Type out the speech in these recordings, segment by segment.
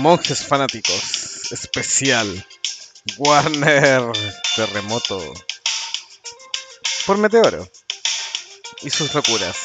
Monjes fanáticos, especial. Warner Terremoto. Por Meteoro. Y sus locuras.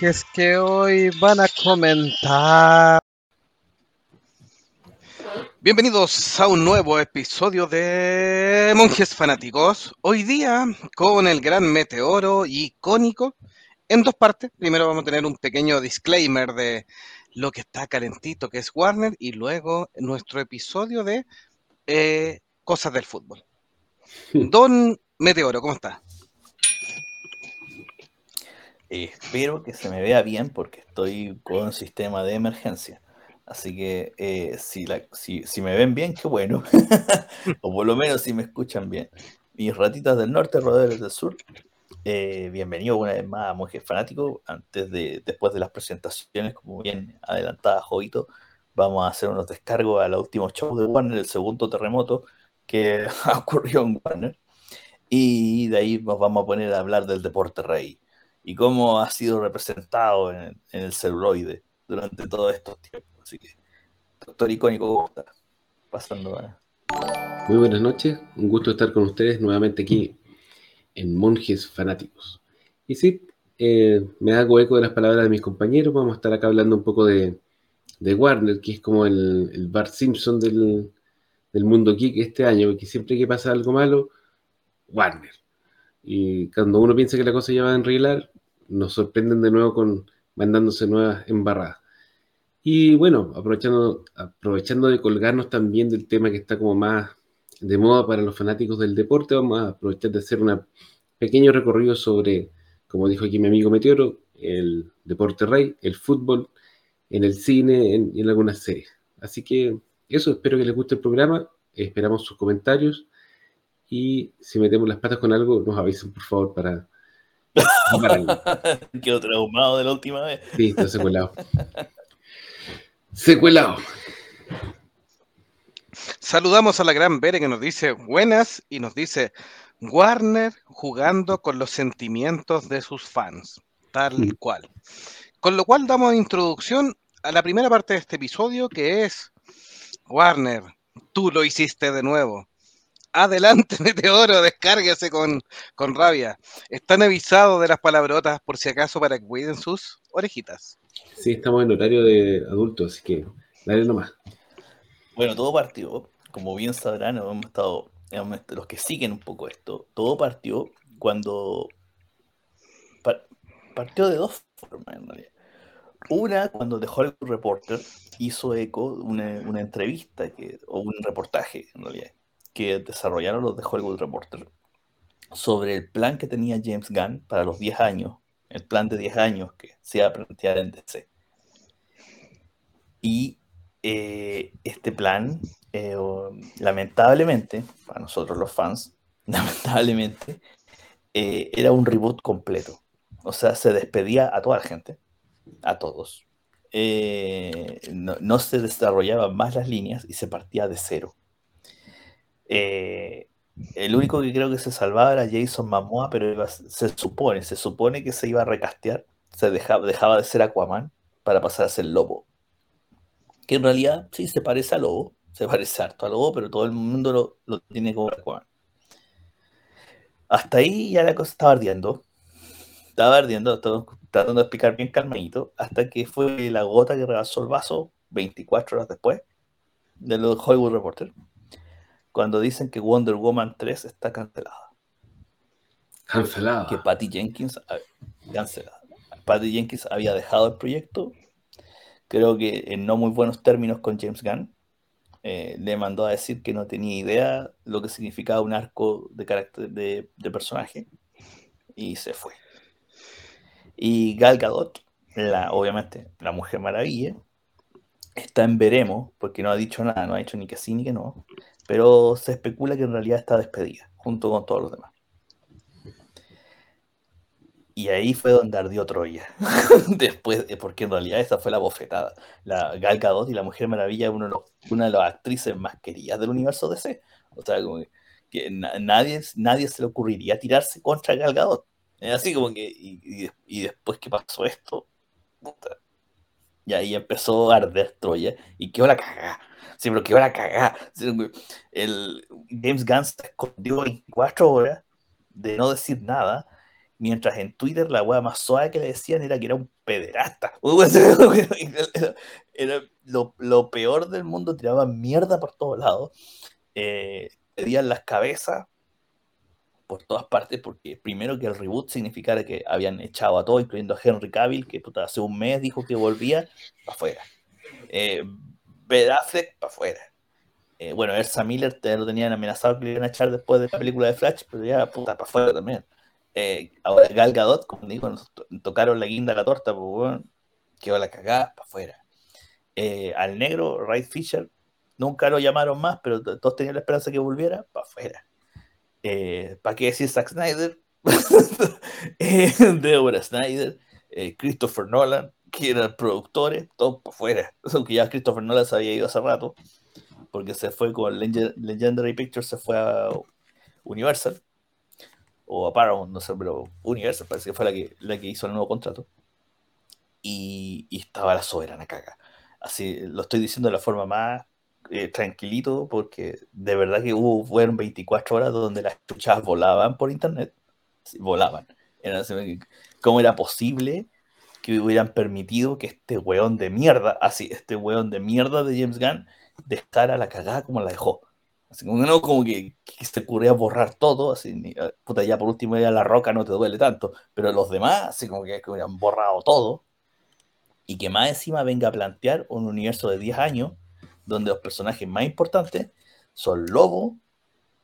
Monjes que hoy van a comentar. Bienvenidos a un nuevo episodio de Monjes Fanáticos. Hoy día con el gran meteoro icónico en dos partes. Primero vamos a tener un pequeño disclaimer de lo que está calentito, que es Warner, y luego nuestro episodio de eh, cosas del fútbol. Don Meteoro, ¿cómo está? Espero que se me vea bien porque estoy con un sistema de emergencia. Así que eh, si, la, si, me ven bien, qué bueno. o por lo menos si me escuchan bien. Mis ratitas del norte, rodeos del sur. Eh, bienvenido una vez más a Monje Fanático. Antes de, después de las presentaciones, como bien adelantada Jovito, vamos a hacer unos descargos al último show de Warner, el segundo terremoto que ocurrió en Warner. Y de ahí nos vamos a poner a hablar del deporte rey y cómo ha sido representado en, el celuloide durante todos estos tiempos. Así que, doctor icónico, ¿cómo está? Pasando Muy buenas noches, un gusto estar con ustedes nuevamente aquí en Monjes Fanáticos. Y sí, eh, me hago eco de las palabras de mis compañeros, vamos a estar acá hablando un poco de, Warner, que es como el, el Bart Simpson del, del mundo geek este año, porque siempre que pasa algo malo, Warner. Y cuando uno piensa que la cosa ya va a enreglar, nos sorprenden de nuevo con mandándose nuevas embarradas. Y bueno, aprovechando, aprovechando de colgarnos también del tema que está como más de moda para los fanáticos del deporte, vamos a aprovechar de hacer un pequeño recorrido sobre, como dijo aquí mi amigo Meteoro, el deporte rey, el fútbol, en el cine en, en algunas series. Así que eso, espero que les guste el programa, esperamos sus comentarios y si metemos las patas con algo, nos avisen, por favor, para... Quedó traumado de la última vez. Sí, está secuelado. secuelado. Saludamos a la gran Bere que nos dice buenas y nos dice Warner jugando con los sentimientos de sus fans, tal mm. cual. Con lo cual damos introducción a la primera parte de este episodio que es Warner, tú lo hiciste de nuevo. Adelante, Meteoro, descárguese con, con rabia. Están avisados de las palabrotas por si acaso para que cuiden sus orejitas. Sí, estamos en horario de adultos, así que dale nomás. Bueno, todo partió, como bien sabrán, hemos estado, los que siguen un poco esto, todo partió cuando partió de dos formas en realidad. Una, cuando The Hollywood Reporter hizo eco una, una entrevista que, o un reportaje, en realidad, que desarrollaron los de Hollywood Reporter sobre el plan que tenía James Gunn para los 10 años, el plan de 10 años que se iba a plantear en DC. Y eh, este plan, eh, lamentablemente, para nosotros los fans, lamentablemente, eh, era un reboot completo. O sea, se despedía a toda la gente, a todos. no, no, se desarrollaban más las líneas y se partía de cero. Eh, el único que creo que se salvaba era Jason Momoa, pero se supone, se supone que se iba a recastear, se dejaba, dejaba de ser Aquaman para pasar a ser Lobo. Que en realidad sí se parece a Lobo, se parece harto a Lobo, pero todo el mundo lo, lo tiene como Aquaman. Hasta ahí ya la cosa estaba ardiendo. Estaba ardiendo, tratando de explicar bien calmadito, hasta que fue la gota que rebasó el vaso 24 horas después de los Hollywood Reporter cuando dicen que Wonder Woman 3 está cancelada. Cancelada. Que Patty Jenkins, cancelada. Patty Jenkins había dejado el proyecto, creo que en no muy buenos términos con James Gunn, eh, le mandó a decir que no tenía idea lo que significaba un arco de carácter de, personaje y se fue. Y Gal Gadot, la, obviamente la Mujer Maravilla, está en veremos, porque no ha dicho nada, no ha dicho ni que sí ni que no, pero se especula que en realidad está despedida, junto con todos los demás. Y ahí fue donde ardió Troya. Después, porque en realidad esa fue la bofetada. La Gal Gadot y la Mujer Maravilla una de las actrices más queridas del universo DC. O sea, como que, nadie, nadie se le ocurriría tirarse contra Gal Gadot. Así como que, y, después que pasó esto, y ahí empezó a arder Troya y quedó la cagada. Sí, pero quedó la cagada. El James Gunn se escondió 24 horas de no decir nada Mientras en Twitter la weá más suave que le decían era que era un pederasta. Era, lo, peor del mundo, tiraban mierda por todos lados. Eh, pedían las cabezas por todas partes, porque primero que el reboot significara que habían echado a todos, incluyendo a Henry Cavill, que hace un mes dijo que volvía, para afuera. Eh, Ben Affleck, para afuera. Eh, bueno, Ersa Miller te lo tenían amenazado que le iban a echar después de la película de Flash, pero ya, puta, para afuera también. Eh, ahora Gal Gadot, como digo, tocaron la guinda a la torta, pues, bueno, quedó la cagada para afuera. Eh, al negro, Ray Fisher, nunca lo llamaron más, pero todos tenían la esperanza que volviera para afuera. Eh, ¿Para qué decir Zack Snyder? Deborah Snyder, Christopher Nolan, que eran productores, todos para afuera. Aunque ya Christopher Nolan se había ido hace rato, porque se fue con Legendary Pictures, se fue a Universal o a Paramount, no sé, pero Universal parece que fue la que, la que hizo el nuevo contrato. Y, estaba la soberana caga. Así lo estoy diciendo de la forma más eh, tranquilito, porque de verdad que hubo, fueron 24 horas donde las chuchas volaban por internet. volaban. ¿Cómo era posible que hubieran permitido que este weón de mierda, así, este weón de mierda de James Gunn, dejara la cagada como la dejó? Así como, no, como que, se ocurría borrar todo, así, ah, puta, ya por último ya la roca no te duele tanto, pero los demás, así como que, que hubieran borrado todo, y que más encima venga a plantear un universo de 10 años, donde los personajes más importantes son Lobo,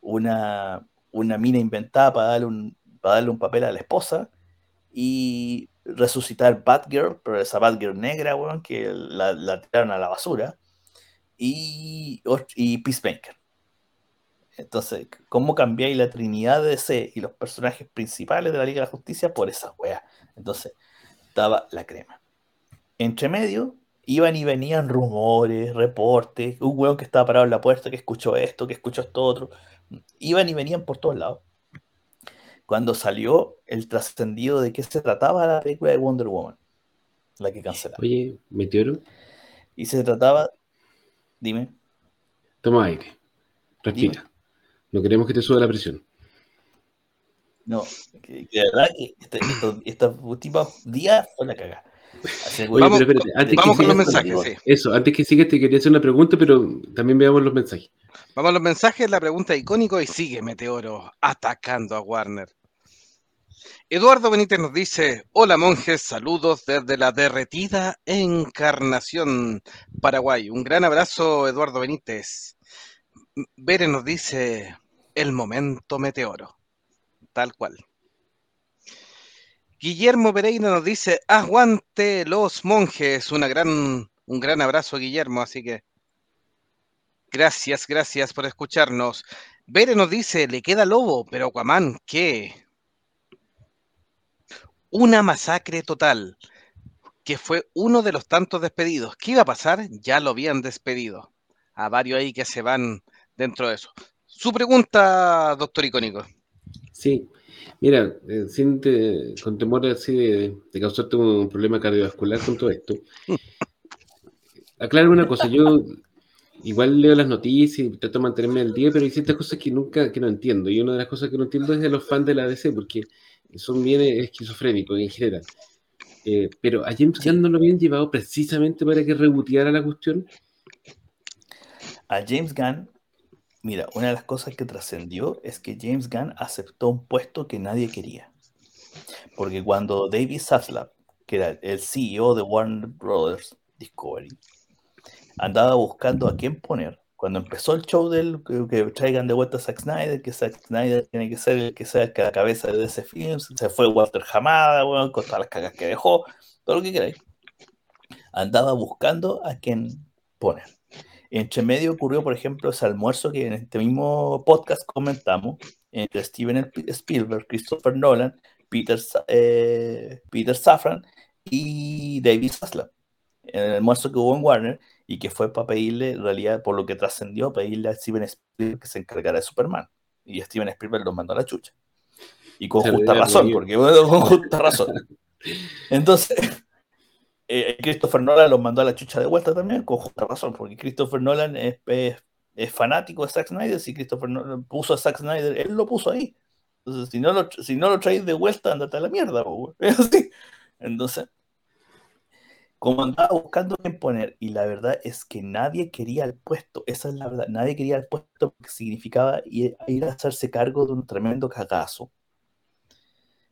una, una mina inventada para darle un, para darle un papel a la esposa, y resucitar Batgirl, pero esa Batgirl negra, bueno, que la, la tiraron a la basura, y, y Peacemaker. Entonces, ¿cómo cambiáis la Trinidad de DC y los personajes principales de la Liga de la Justicia por esa wea? Entonces, estaba la crema. Entre medio, iban y venían rumores, reportes, un weón que estaba parado en la puerta que escuchó esto, que escuchó esto otro. Iban y venían por todos lados. Cuando salió el trascendido de qué se trataba la película de Wonder Woman, la que cancelaron. Oye, Meteoro. Y se trataba, dime. Toma aire. Respira. No queremos que te suba la presión. No, de verdad que este, estos, últimos días fue la cagada. Vamos, vamos con los mensajes. Eso, antes que sigas te quería hacer una pregunta, pero también veamos los mensajes. Vamos a los mensajes, la pregunta icónico y sigue Meteoro atacando a Warner. Eduardo Benítez nos dice, hola monjes, saludos desde la derretida Encarnación, Paraguay. Un gran abrazo, Eduardo Benítez. Bere nos dice el momento meteoro, tal cual. Guillermo Pereira nos dice aguante los monjes, Una gran, un gran abrazo Guillermo, así que gracias, gracias por escucharnos. Bere nos dice, le queda lobo, pero Aquaman, ¿qué? Una masacre total, que fue uno de los tantos despedidos. ¿Qué iba a pasar? Ya lo habían despedido. A varios ahí que se van dentro de eso. Su pregunta, doctor Icónico. Sí, mira, eh, sin con temor así de, causarte un problema cardiovascular con todo esto, aclaro una cosa, yo igual leo las noticias y trato de mantenerme al día, pero hay ciertas cosas que nunca, que no entiendo, y una de las cosas que no entiendo es de los fans de la DC, porque son bien esquizofrénicos en general. Eh, pero a James Gunn no lo habían llevado precisamente para que reboteara la cuestión. A James Gunn Mira, una de las cosas que trascendió es que James Gunn aceptó un puesto que nadie quería. Porque cuando David Zaslav, que era el CEO de Warner Brothers Discovery, andaba buscando a quién poner Cuando empezó el show del que, traigan de vuelta a Zack Snyder, que Zack Snyder tiene que ser el que sea la cabeza de ese film, se fue Walter Hamada, con todas las cagas que dejó, todo lo que queráis. Andaba buscando a quien poner. Entre medio ocurrió, por ejemplo, ese almuerzo que en este mismo podcast comentamos entre Steven Spielberg, Christopher Nolan, Peter, eh, Peter Safran y David Zaslav. El almuerzo que hubo en Warner y que fue para pedirle, en realidad, por lo que trascendió, pedirle a Steven Spielberg que se encargara de Superman. Y Steven Spielberg lo mandó a la chucha. Y con justa razón, porque bueno, con justa razón. Entonces, eh, Christopher Nolan los mandó a la chucha de vuelta también, con justa razón, porque Christopher Nolan es, es, fanático de Zack Snyder. Si Christopher Nolan puso a Zack Snyder, él lo puso ahí. Entonces, si no lo, si no lo traes de vuelta, andate a la mierda. Es así. Entonces, como andaba buscando quién poner, y la verdad es que nadie quería el puesto, esa es la verdad, nadie quería el puesto porque significaba ir, a hacerse cargo de un tremendo cagazo,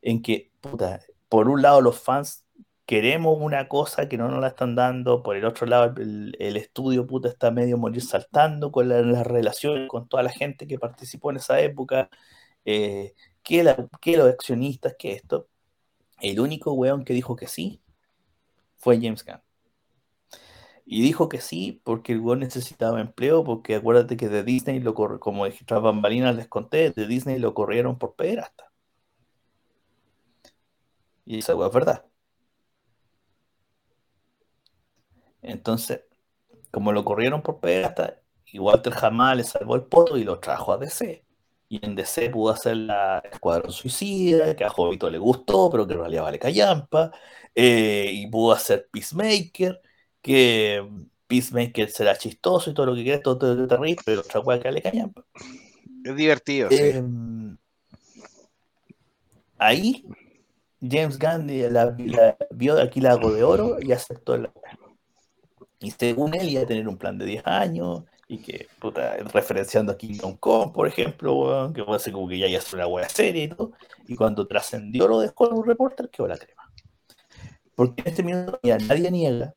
en que, puta, por un lado los fans queremos una cosa que no nos la están dando, por el otro lado el, estudio, puta, está medio morir saltando con las relaciones con toda la gente que participó en esa época, eh, que, los accionistas, que esto. El único weón que dijo que sí fue James Gunn. Y dijo que sí, porque el weón necesitaba empleo, porque acuérdate que de Disney, lo como tras bambalinas les conté, de Disney lo corrieron por pederasta. Y esa es verdad. Entonces, como lo corrieron por pederasta, y Walter jamás le salvó el poto y lo trajo a DC. Y en DC pudo hacer la Escuadrón Suicida, que a Jovito le gustó, pero que en realidad vale callampa. Eh, y pudo hacer Peacemaker, que Peacemaker será chistoso y todo lo que quieras, todo, todo, terrible, pero otra cosa que le callampa. Es divertido, em, Ahí, James Gunn la, vio de aquí la hago de oro y aceptó la Y según él iba a tener un plan de 10 años, y que, puta, referenciando a Kingdom Come, por ejemplo, que puede ser como que ya ya es una buena serie y todo, y cuando trascendió lo de un Reporter, quedó la crema. Porque en este minuto ya nadie niega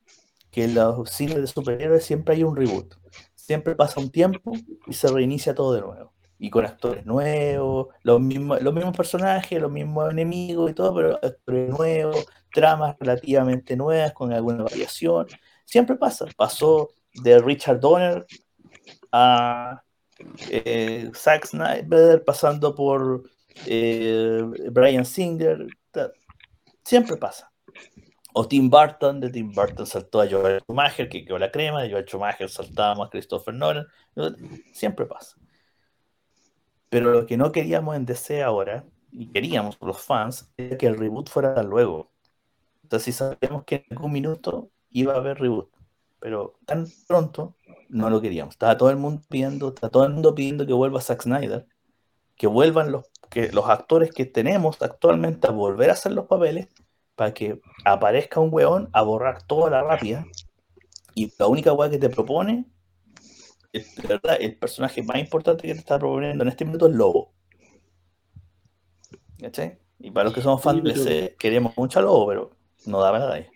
que en los cines de superhéroes siempre hay un reboot. Siempre pasa un tiempo y se reinicia todo de nuevo. Y con actores nuevos, los mismos, los mismos personajes, los mismos enemigos y todo, pero actores nuevos, tramas relativamente nuevas con alguna variación. Siempre pasa. Pasó de Richard Donner a eh, Zack Snyder, pasando por eh, Brian Singer. Siempre pasa. O Tim Burton, de Tim Burton saltó a Joel Schumacher, que quedó la crema, de Joel Schumacher saltábamos a Christopher Nolan. Siempre pasa. Pero lo que no queríamos en DC ahora, y queríamos los fans, era que el reboot fuera luego. Entonces, si sabíamos que en algún minuto iba a haber reboot, pero tan pronto no lo queríamos. Estaba todo el mundo pidiendo, está todo el mundo pidiendo que vuelva Zack Snyder, que vuelvan los, que los actores que tenemos actualmente a volver a hacer los papeles para que aparezca un weón a borrar toda la rápida y la única weá que te propone es, verdad, el personaje más importante que te está proponiendo en este minuto es Lobo. ¿Cachai? Y para los que somos fans ese, queremos mucho a Lobo, pero no da nada ahí.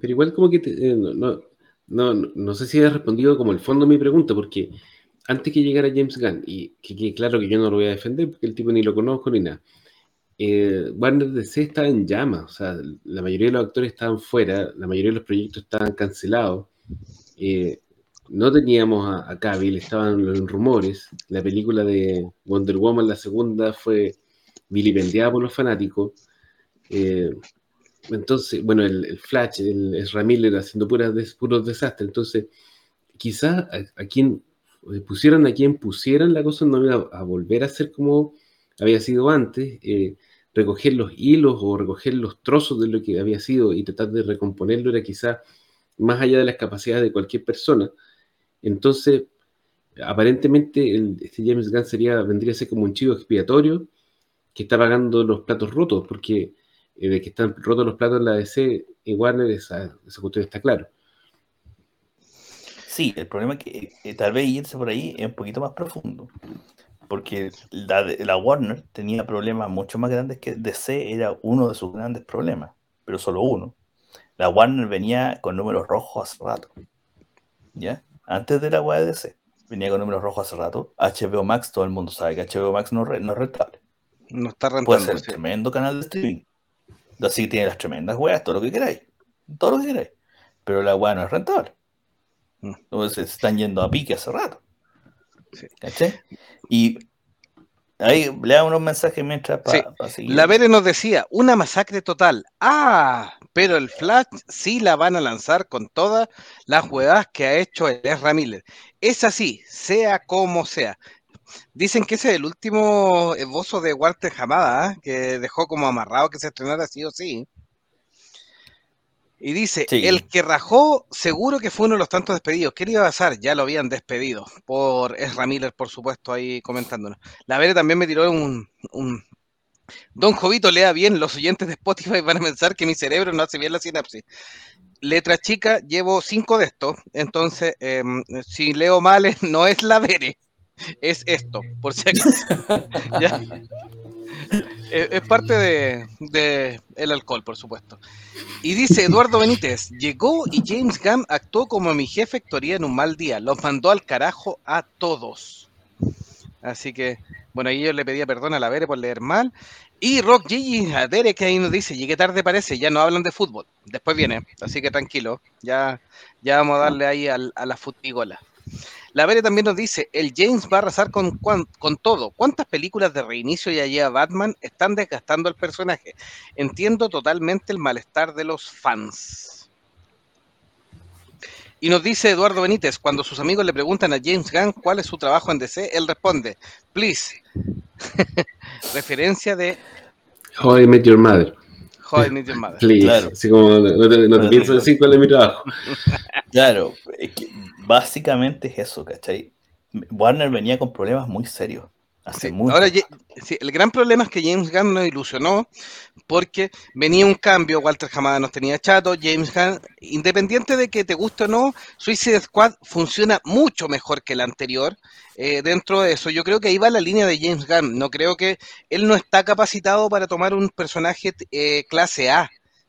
Pero igual como que eh, no, no, no, sé si he respondido como el fondo de mi pregunta, porque antes que llegara James Gunn, y que claro que yo no lo voy a defender porque el tipo ni lo conozco ni nada, eh, Warner DC estaba en llamas, o sea, la mayoría de los actores estaban fuera, la mayoría de los proyectos estaban cancelados, eh, no teníamos a, a Cavill, estaban en rumores, la película de Wonder Woman, la segunda, fue vilipendiada por los fanáticos, eh, entonces, bueno, el, Flash, el Ezra Miller haciendo puras puros desastres. Entonces, quizás a, quien eh, pusieran a quien pusieran la cosa no iba a, volver a ser como había sido antes. Eh, recoger los hilos o recoger los trozos de lo que había sido y tratar de recomponerlo era quizás más allá de las capacidades de cualquier persona. Entonces, aparentemente, el, este James Gunn sería, vendría a ser como un chivo expiatorio que está pagando los platos rotos, porque de que están rotos los platos en la DC y Warner, esa, esa cuestión está claro. Sí, el problema es que eh, tal vez irse por ahí es un poquito más profundo. Porque la, la, Warner tenía problemas mucho más grandes que DC era uno de sus grandes problemas, pero solo uno. La Warner venía con números rojos hace rato. ¿Ya? Antes de la de DC. venía con números rojos hace rato. HBO Max, todo el mundo sabe que HBO Max no, no es rentable. No está rentable. Puede ser tremendo canal de streaming. Así que tiene las tremendas weas, todo lo que queráis. Todo lo que queráis. Pero la wea no es rentable. Mm. Entonces se están yendo a pique hace rato. Sí. Y ahí le hago unos mensajes mientras para seguir. La Vere nos decía, una masacre total. Ah, pero el Flash sí la van a lanzar con todas las jugadas que ha hecho el Miller. Es así, sea como sea. Dicen que ese es el último esbozo de Walter Hamada, ¿eh? que dejó como amarrado que se estrenara sí o sí. Y dice, el que rajó seguro que fue uno de los tantos despedidos. ¿Qué le iba a pasar? Ya lo habían despedido por Ezra Miller, por supuesto, ahí comentándonos. La Vere también me tiró un, Don Jovito lea bien, los oyentes de Spotify van a pensar que mi cerebro no hace bien la sinapsis. Letra chica, llevo cinco de estos, entonces em, si leo mal no es la Vere, es esto, por si acaso. Es, parte de, el alcohol, por supuesto. Y dice Eduardo Benítez, llegó y James Gunn actuó como mi jefe Hectoría en un mal día, los mandó al carajo a todos. Así que, bueno, ahí yo le pedía perdón a la Vere por leer mal. Y Rock Gigi, a Derek ahí nos dice, llegué tarde parece, ya no hablan de fútbol. Después viene, así que tranquilo, ya, ya vamos a darle ahí a, a la futigola. La Vere también nos dice, el James va a arrasar con, con, todo. ¿Cuántas películas de reinicio y allá Batman están desgastando al personaje? Entiendo totalmente el malestar de los fans. Y nos dice Eduardo Benítez, cuando sus amigos le preguntan a James Gunn cuál es su trabajo en DC, él responde, please. Referencia de... How I Met Your Mother. How I Met Your Mother. Please. Claro. Así como no te, no te pienso decir cuál es mi trabajo. Claro, es que básicamente es eso, ¿cachai? Warner venía con problemas muy serios. Hace Ahora, el gran problema es que James Gunn nos ilusionó porque venía un cambio, Walter Hamada nos tenía chato, James Gunn, independiente de que te guste o no, Suicide Squad funciona mucho mejor que el anterior. Eh, dentro de eso, yo creo que ahí va la línea de James Gunn. No creo que él no está capacitado para tomar un personaje eh, clase A.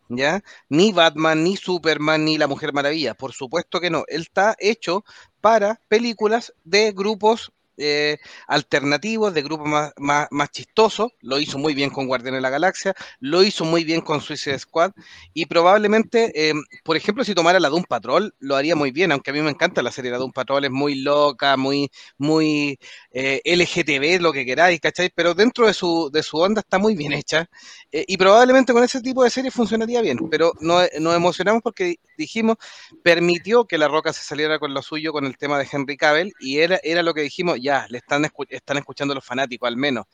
¿Ya? Ni Batman, ni Superman, ni la Mujer Maravilla, por supuesto que no. Él está hecho para películas de grupos eh, alternativos, de grupos más, más, más, chistosos. Lo hizo muy bien con Guardián de la Galaxia, lo hizo muy bien con Suicide Squad. Y probablemente, eh, por ejemplo, si tomara la Doom Patrol, lo haría muy bien, aunque a mí me encanta la serie de Doom Patrol, es muy loca, muy, muy eh, LGTB, lo que queráis, ¿cacháis? Pero dentro de su, de su onda está muy bien hecha. y probablemente con ese tipo de serie funcionaría bien. Pero no, nos emocionamos porque dijimos, permitió que La Roca se saliera con lo suyo con el tema de Henry Cavill, y era, era lo que dijimos, ya le están, están escuchando los fanáticos al menos.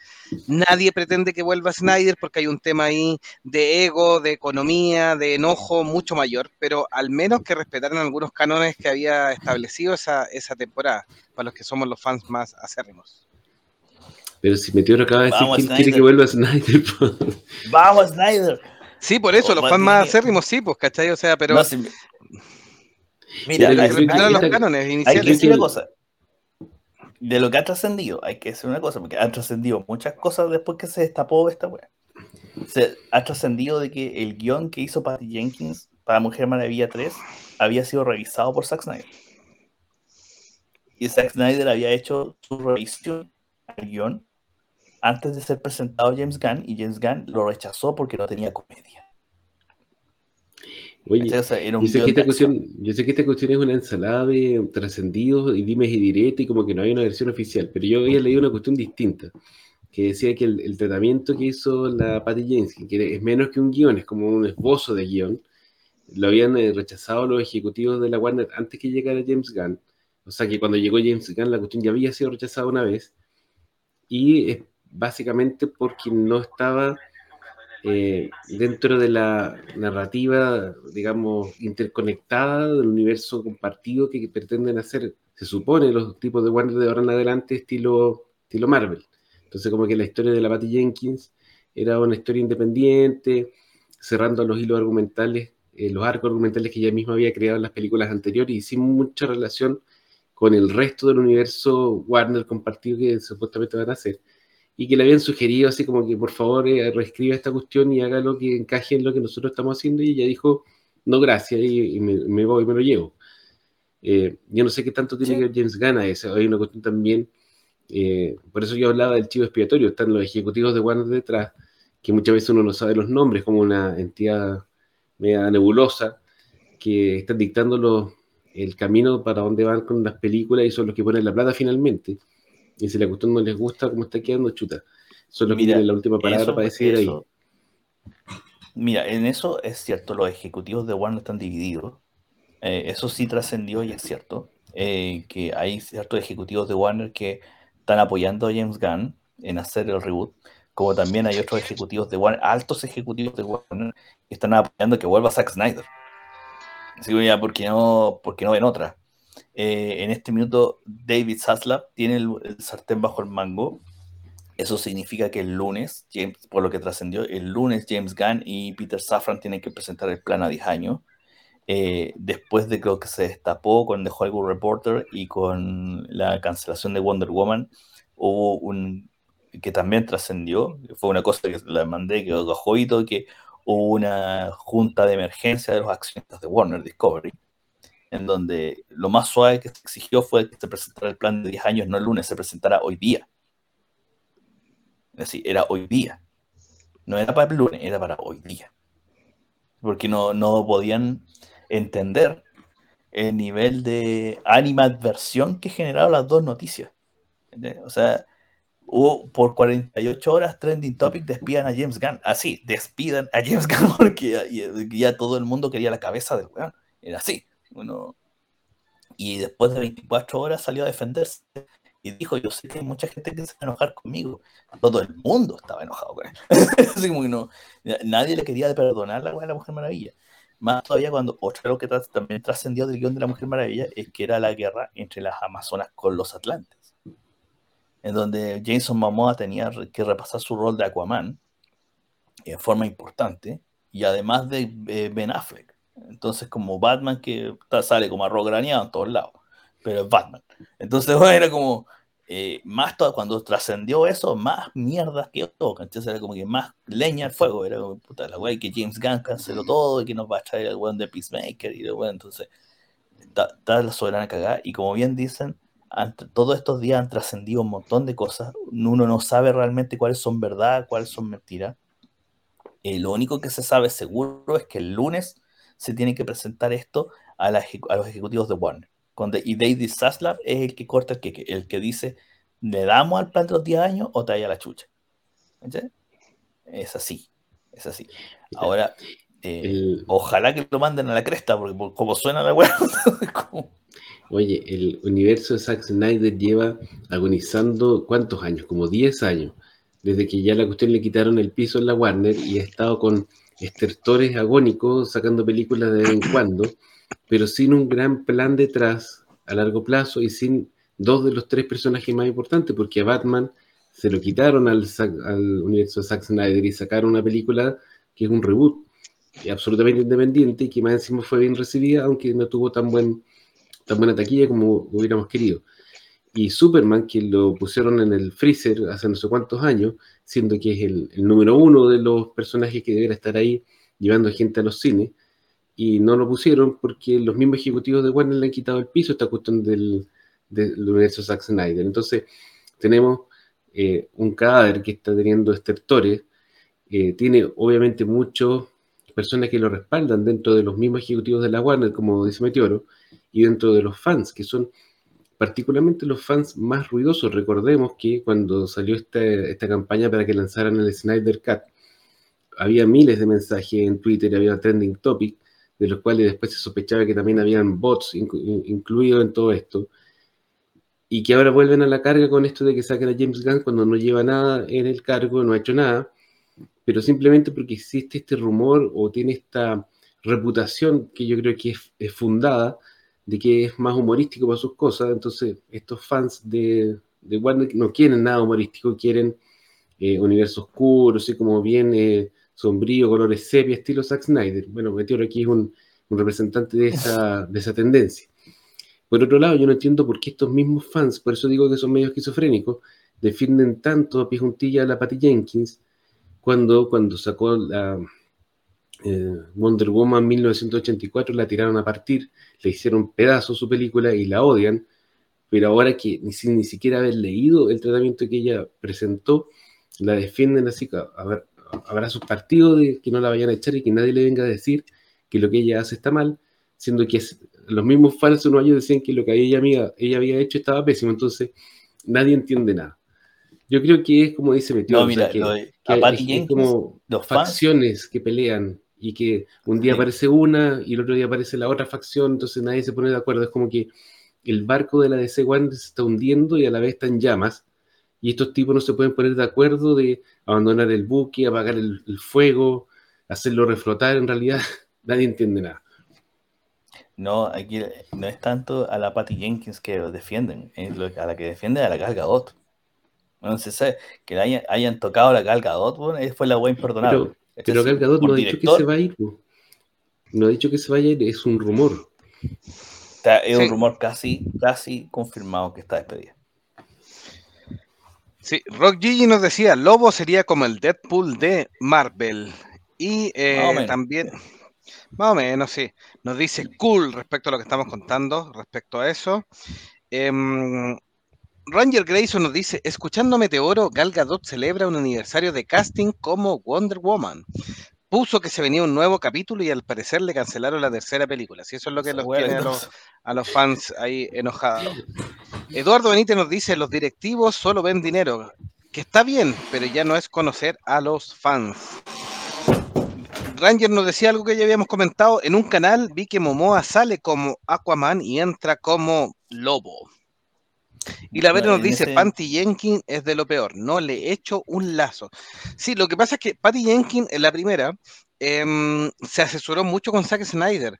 Nadie pretende que vuelva Snyder porque hay un tema ahí de ego, de economía, de enojo mucho mayor, pero al menos que respetaran algunos cánones que había establecido esa, esa temporada, para los que somos los fans más acérrimos. Pero si Meteoro acaba de decir que quiere que vuelva Snyder. Vamos, Snyder. Sí, por eso, los fans más acérrimos sí, pues, ¿cachai? O sea, pero... Mira, los cánones iniciales. Hay que decir una cosa de lo que ha trascendido, hay que decir una cosa, porque ha trascendido muchas cosas después que se destapó esta weá. Se ha trascendido de que el guion que hizo Patty Jenkins para Mujer Maravilla 3 había sido revisado por Zack Snyder. Y Zack Snyder había hecho su revisión al guion antes de ser presentado a James Gunn y James Gunn lo rechazó porque no tenía comedia. Oye, yo, sé que esta cuestión, yo sé que esta cuestión es una ensalada de trascendidos y dimes y diretes y como que no hay una versión oficial, pero yo había leído una cuestión distinta, que decía que el, tratamiento que hizo la Patty Jenkins, que es menos que un guion, es como un esbozo de guion, lo habían eh, rechazado los ejecutivos de la Warner antes que llegara James Gunn. O sea que cuando llegó James Gunn la cuestión ya había sido rechazada una vez. Y es básicamente porque no estaba eh, dentro de la narrativa, digamos, interconectada del universo compartido que pretenden hacer, se supone, los tipos de Warner de ahora en adelante, estilo, estilo Marvel. Entonces, como que la historia de la Patty Jenkins era una historia independiente, cerrando los hilos argumentales, eh, los arcos argumentales que ella misma había creado en las películas anteriores y sin mucha relación con el resto del universo Warner compartido que supuestamente van a hacer y que le habían sugerido así como que por favor eh, reescriba esta cuestión y haga lo que encaje en lo que nosotros estamos haciendo y ella dijo, no gracias, y, me, voy, me lo llevo. Eh, yo no sé qué tanto tiene que ver James Gunn a eso. Hay una cuestión también, eh, por eso yo hablaba del chivo expiatorio, están los ejecutivos de Warner detrás, que muchas veces uno no sabe los nombres, como una entidad media nebulosa, que están dictando el camino para dónde van con las películas y son los que ponen la plata finalmente. Y si la cuestión no les gusta cómo está quedando, chuta. Son los que tienen la última palabra para decir ahí. Mira, en eso es cierto, los ejecutivos de Warner están divididos. Eh, eso sí trascendió y es cierto. Eh, que hay ciertos ejecutivos de Warner que están apoyando a James Gunn en hacer el reboot, como también hay otros ejecutivos de Warner, altos ejecutivos de Warner, que están apoyando que vuelva Zack Snyder. Así que ya, ¿por no, porque no ven otra? Eh, en este minuto, David Zaslav tiene el, sartén bajo el mango. Eso significa que el lunes, por lo que trascendió, el lunes James Gunn y Peter Safran tienen que presentar el plan a 10 años. Eh, después de lo que se destapó con The Hollywood Reporter y con la cancelación de Wonder Woman, hubo un que también trascendió, fue una cosa que la mandé que todo que hubo una junta de emergencia de los accionistas de Warner Discovery, en donde lo más suave que se exigió fue que se presentara el plan de 10 años, no el lunes, se presentara hoy día. Es decir, era hoy día. No era para el lunes, era para hoy día. Porque no, no podían entender el nivel de animadversión que generaron las dos noticias. O sea, hubo por 48 horas trending topic despidan a James Gunn. Así, despidan a James Gunn porque ya, todo el mundo quería la cabeza del weón. Era así. Bueno, y después de 24 horas salió a defenderse y dijo, yo sé que hay mucha gente que se va a enojar conmigo. Todo el mundo estaba enojado con él. así nadie le quería perdonar la, la Mujer Maravilla. Más todavía cuando otra lo que también trascendió del guion de la Mujer Maravilla es que era la guerra entre las Amazonas con los Atlantes en donde Jason Momoa tenía que repasar su rol de Aquaman en forma importante, y además de eh, Ben Affleck. Entonces, como Batman que sale como arroz graneado en todos lados, pero es Batman. Entonces, bueno, era como, eh, más todo, cuando trascendió eso, más mierdas que todo, entonces era como que más leña al fuego, era como, puta, la wey que James Gunn canceló todo y que nos va a traer el weón de Peacemaker, y entonces, está, la soberana cagada, y como bien dicen, todos estos días han trascendido un montón de cosas. Uno no sabe realmente cuáles son verdad, cuáles son mentiras. Eh, lo único que se sabe seguro es que el lunes se tiene que presentar esto a, los ejecutivos de Warner. y David Zaslav es el que corta el que, el que dice, ¿le damos al plan de los 10 años o trae a la chucha? Es así, es así. Ahora, eh, ojalá que lo manden a la cresta, porque como suena la weá, Oye, el universo de Zack Snyder lleva agonizando cuántos años, como 10 años, desde que ya la cuestión le quitaron el piso en la Warner y ha estado con estertores agónicos sacando películas de vez en cuando, pero sin un gran plan detrás a largo plazo y sin dos de los tres personajes más importantes, porque a Batman se lo quitaron al, al universo de Zack Snyder y sacaron una película que es un reboot absolutamente independiente y que más encima fue bien recibida, aunque no tuvo tan buen tan buena taquilla como hubiéramos querido. Y Superman, que lo pusieron en el freezer hace no sé cuántos años, siendo que es el, número uno de los personajes que debería estar ahí llevando gente a los cines, y no lo pusieron porque los mismos ejecutivos de Warner le han quitado el piso esta cuestión del, del universo Zack Snyder. Entonces, tenemos eh, un cadáver que está teniendo estertores, eh, tiene obviamente muchas personas que lo respaldan dentro de los mismos ejecutivos de la Warner, como dice Meteoro, y dentro de los fans, que son particularmente los fans más ruidosos. Recordemos que cuando salió esta, esta campaña para que lanzaran el Snyder Cut, había miles de mensajes en Twitter, había trending topic, de los cuales después se sospechaba que también habían bots incluidos en todo esto, y que ahora vuelven a la carga con esto de que saquen a James Gunn cuando no lleva nada en el cargo, no ha hecho nada, pero simplemente porque existe este rumor o tiene esta reputación que yo creo que es fundada de que es más humorístico para sus cosas, entonces estos fans de, de Warner no quieren nada humorístico, quieren eh, universo oscuro, así como bien eh, sombrío, colores sepia, estilo Zack Snyder. Bueno, Meteor aquí es un, representante de esa, de esa tendencia. Por otro lado, yo no entiendo por qué estos mismos fans, por eso digo que son medio esquizofrénicos, defienden tanto a pie juntilla a la Patty Jenkins cuando, cuando sacó la, eh, Wonder Woman 1984 la tiraron a partir, le hicieron pedazo su película y la odian, pero ahora que ni, sin ni siquiera haber leído el tratamiento que ella presentó, la defienden así, a ver, habrá sus partidos de que no la vayan a echar y que nadie le venga a decir que lo que ella hace está mal, siendo que los mismos fans unos años decían que lo que ella, amiga, ella había hecho estaba pésimo, entonces nadie entiende nada. Yo creo que es como dice Metió, no, mira, que, es, como facciones que pelean y que un día aparece una y el otro día aparece la otra facción, entonces nadie se pone de acuerdo. Es como que el barco de la DC One se está hundiendo y a la vez está en llamas. Y estos tipos no se pueden poner de acuerdo de abandonar el buque, apagar el, fuego, hacerlo reflotar. En realidad, nadie entiende nada. No, aquí no es tanto a la Patty Jenkins que defienden, es a la que defiende a la Gal Gadot. No se sabe que hayan, tocado la Gal Gadot, fue la buena imperdonable. Pero Gal Gadot no ha dicho que se va a ir. No ha dicho que se vaya a ir, es un rumor. es un rumor casi, casi confirmado que está despedida. Sí, Rock Gigi nos decía, Lobo sería como el Deadpool de Marvel. Y eh, también, más o menos, sí, nos dice cool respecto a lo que estamos contando, respecto a eso. Em, Ranger Grayson nos dice, escuchando Meteoro, Gal Gadot celebra un aniversario de casting como Wonder Woman. Puso que se venía un nuevo capítulo y al parecer le cancelaron la tercera película. Si eso es lo que los tiene a los, fans ahí enojados. Eduardo Benítez nos dice, los directivos solo ven dinero. Que está bien, pero ya no es conocer a los fans. Ranger nos decía algo que ya habíamos comentado. En un canal vi que Momoa sale como Aquaman y entra como Lobo. Y la verdad nos dice, Patty Jenkins es de lo peor, no le echo un lazo. Sí, lo que pasa es que Patty Jenkins en la primera em, se asesoró mucho con Zack Snyder.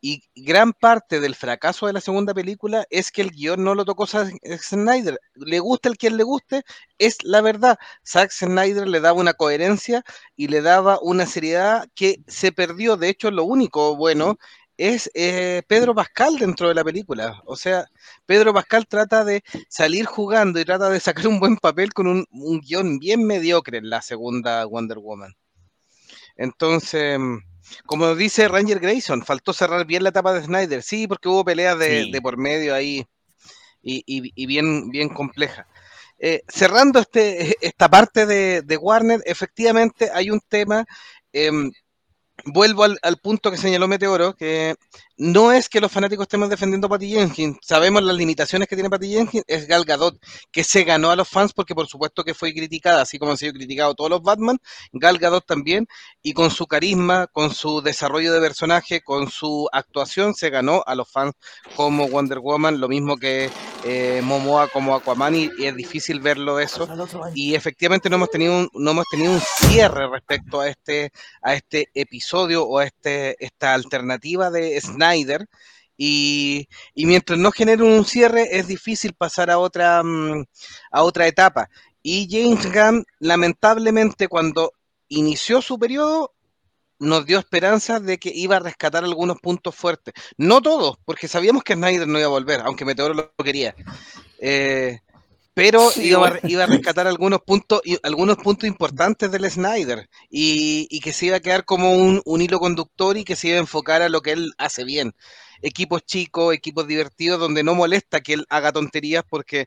Y gran parte del fracaso de la segunda película es que el guion no lo tocó Zack Snyder. Le gusta el quien le guste, es la verdad. Zack Snyder le daba una coherencia y le daba una seriedad que se perdió. De hecho, lo único bueno es eh, Pedro Pascal dentro de la película. O sea, Pedro Pascal trata de salir jugando y trata de sacar un buen papel con un, guion bien mediocre en la segunda Wonder Woman. Entonces, como dice Ranger Grayson, faltó cerrar bien la etapa de Snyder. Sí, porque hubo peleas de, por medio ahí y, bien, bien compleja. Eh, cerrando este, esta parte de, Warner, efectivamente hay un tema em, vuelvo al, punto que señaló Meteoro, que no es que los fanáticos estemos defendiendo a Patty Jenkins, sabemos las limitaciones que tiene Patty Jenkins, es Gal Gadot, que se ganó a los fans porque por supuesto que fue criticada, así como han sido criticados todos los Batman, Gal Gadot también, y con su carisma, con su desarrollo de personaje, con su actuación, se ganó a los fans como Wonder Woman, lo mismo que eh, Momoa como Aquaman, y, es difícil verlo eso, y efectivamente no hemos tenido un, no hemos tenido un cierre respecto a este, a este episodio o a este, esta alternativa de Snyder, y, mientras no genere un cierre es difícil pasar a otra, mm, a otra etapa. Y James Gunn, lamentablemente, cuando inició su periodo, nos dio esperanza de que iba a rescatar algunos puntos fuertes. No todos, porque sabíamos que Snyder no iba a volver, aunque Meteoro lo quería. Eh, pero iba, a, rescatar algunos puntos, algunos puntos importantes del Snyder. Y, que se iba a quedar como un, un, hilo conductor y que se iba a enfocar a lo que él hace bien. Equipos chicos, equipos divertidos, donde no molesta que él haga tonterías porque,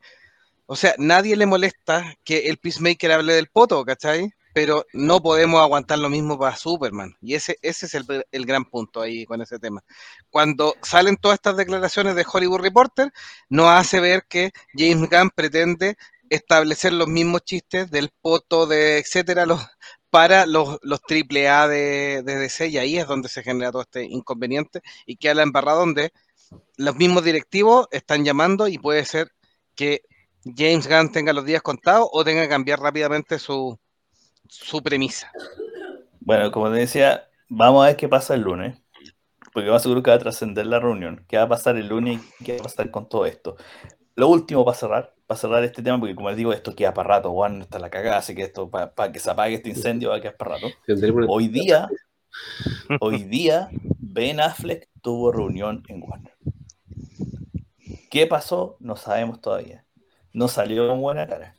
o sea, nadie le molesta que el Peacemaker hable del poto, ¿cachai? Pero no podemos aguantar lo mismo para Superman. Y ese, ese es el, el gran punto ahí con ese tema. Cuando salen todas estas declaraciones de Hollywood Reporter, nos hace ver que James Gunn pretende establecer los mismos chistes del poto, de etcétera, los, para los, los AAA de, de, DC y ahí es donde se genera todo este inconveniente y queda la embarrada donde los mismos directivos están llamando y puede ser que James Gunn tenga los días contados o tenga que cambiar rápidamente su, su premisa. Bueno, como te decía, vamos a ver qué pasa el lunes, porque va seguro que va a trascender la reunión, qué va a pasar el lunes y qué va a pasar con todo esto. Lo último para cerrar, para cerrar este tema, porque como les digo, esto queda para rato, Juan está la cagada, así que esto, para, que se apague este incendio, va a quedar para rato. Hoy día, hoy día, Ben Affleck tuvo reunión en Warner. ¿Qué pasó? No sabemos todavía. No salió con buena cara.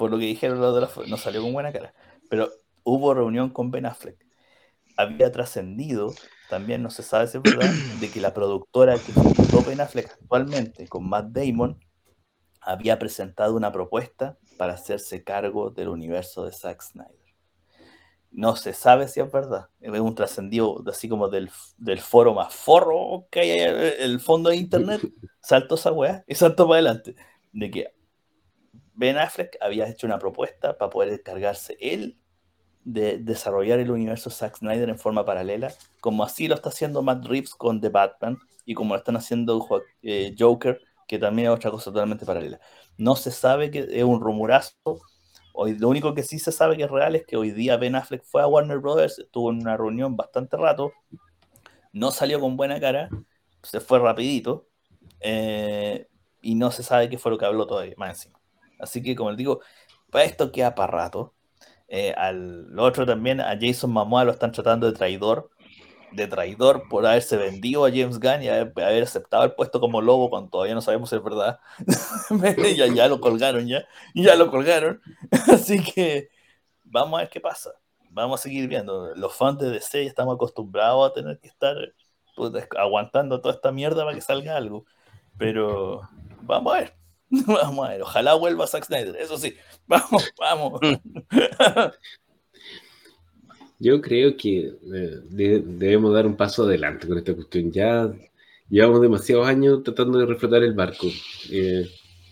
Por lo que dijeron los de la no salió con buena cara. Pero hubo reunión con Ben Affleck. había trascendido, también no se sabe si es verdad, de que la productora que fundó Ben Affleck actualmente con Matt Damon había presentado una propuesta para hacerse cargo del universo de Zack Snyder. No se sabe si es verdad. Es un trascendido así como del, foro más forro que hay en el fondo de internet. Saltó esa weá y saltó para adelante. De que Ben Affleck había hecho una propuesta para poder encargarse él de desarrollar el universo Zack Snyder en forma paralela, como así lo está haciendo Matt Reeves con The Batman y como lo están haciendo eh, Joker, que también es otra cosa totalmente paralela. No se sabe que es un rumorazo Hoy, lo único que sí se sabe que es real es que hoy día Ben Affleck fue a Warner Brothers, estuvo en una reunión bastante rato, no salió con buena cara, se fue rapidito, eh, y no se sabe qué fue lo que habló todavía, más encima. Así que, como les digo, para esto queda para rato. Eh, al lo otro también, a Jason Momoa lo están tratando de traidor, de traidor por haberse vendido a James Gunn y haber, aceptado el puesto como lobo cuando todavía no sabemos si es verdad. ya, ya lo colgaron, ya, ya lo colgaron. Así que vamos a ver qué pasa. Vamos a seguir viendo. Los fans de DC estamos acostumbrados a tener que estar pues, aguantando toda esta mierda para que salga algo. Pero vamos a ver. Vamos a ver. Ojalá vuelva Zack Snyder. Eso sí. Vamos, vamos. Yo creo que eh, debemos dar un paso adelante con esta cuestión. Ya llevamos demasiados años tratando de reflotar el barco. Eh,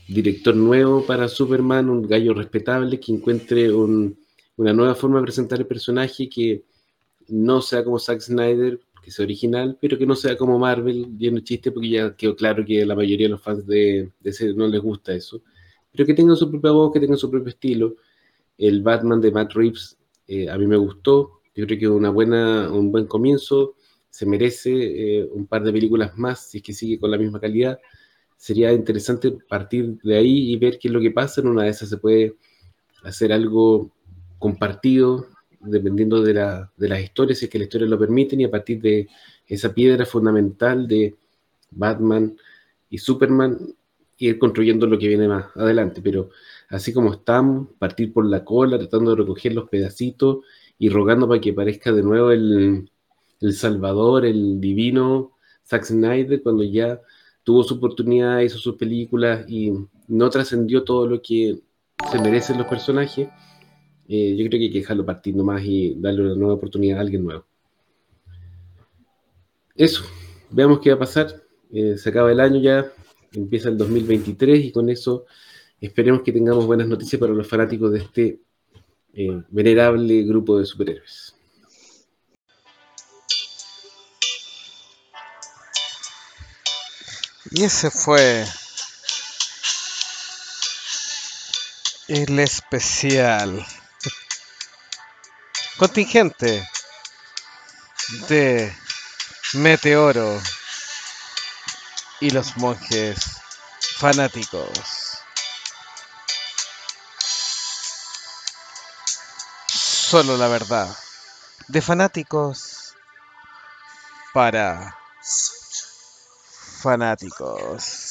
director nuevo para Superman, un gallo respetable que encuentre una nueva forma de presentar el personaje que no sea como Zack Snyder, que sea original, pero que no sea como Marvel, lleno chiste, porque ya quedó claro que la mayoría de los fans de, ese no les gusta eso. Pero que tenga su propia voz, que tenga su propio estilo. El Batman de Matt Reeves eh, a mí me gustó, yo creo que una buena, un buen comienzo, se merece eh, un par de películas más, si es que sigue con la misma calidad. Sería interesante partir de ahí y ver qué es lo que pasa. En una de esas se puede hacer algo compartido, dependiendo de, la, de las historias, si es que la historia lo permiten, y a partir de esa piedra fundamental de Batman y Superman, ir construyendo lo que viene más adelante. Pero así como estamos, partir por la cola, tratando de recoger los pedacitos y rogando para que parezca de nuevo el, Salvador, el divino Zack Snyder, cuando ya tuvo su oportunidad, hizo sus películas y no trascendió todo lo que se merecen los personajes, eh, yo creo que hay que dejarlo partir nomás y darle una nueva oportunidad a alguien nuevo. Eso, veamos qué va a pasar. Eh, se acaba el año ya, empieza el 2023 y con eso esperemos que tengamos buenas noticias para los fanáticos de este eh, venerable grupo de superhéroes. Y ese fue el especial contingente de Meteoro y los monjes fanáticos. Solo la verdad. De fanáticos para fanáticos.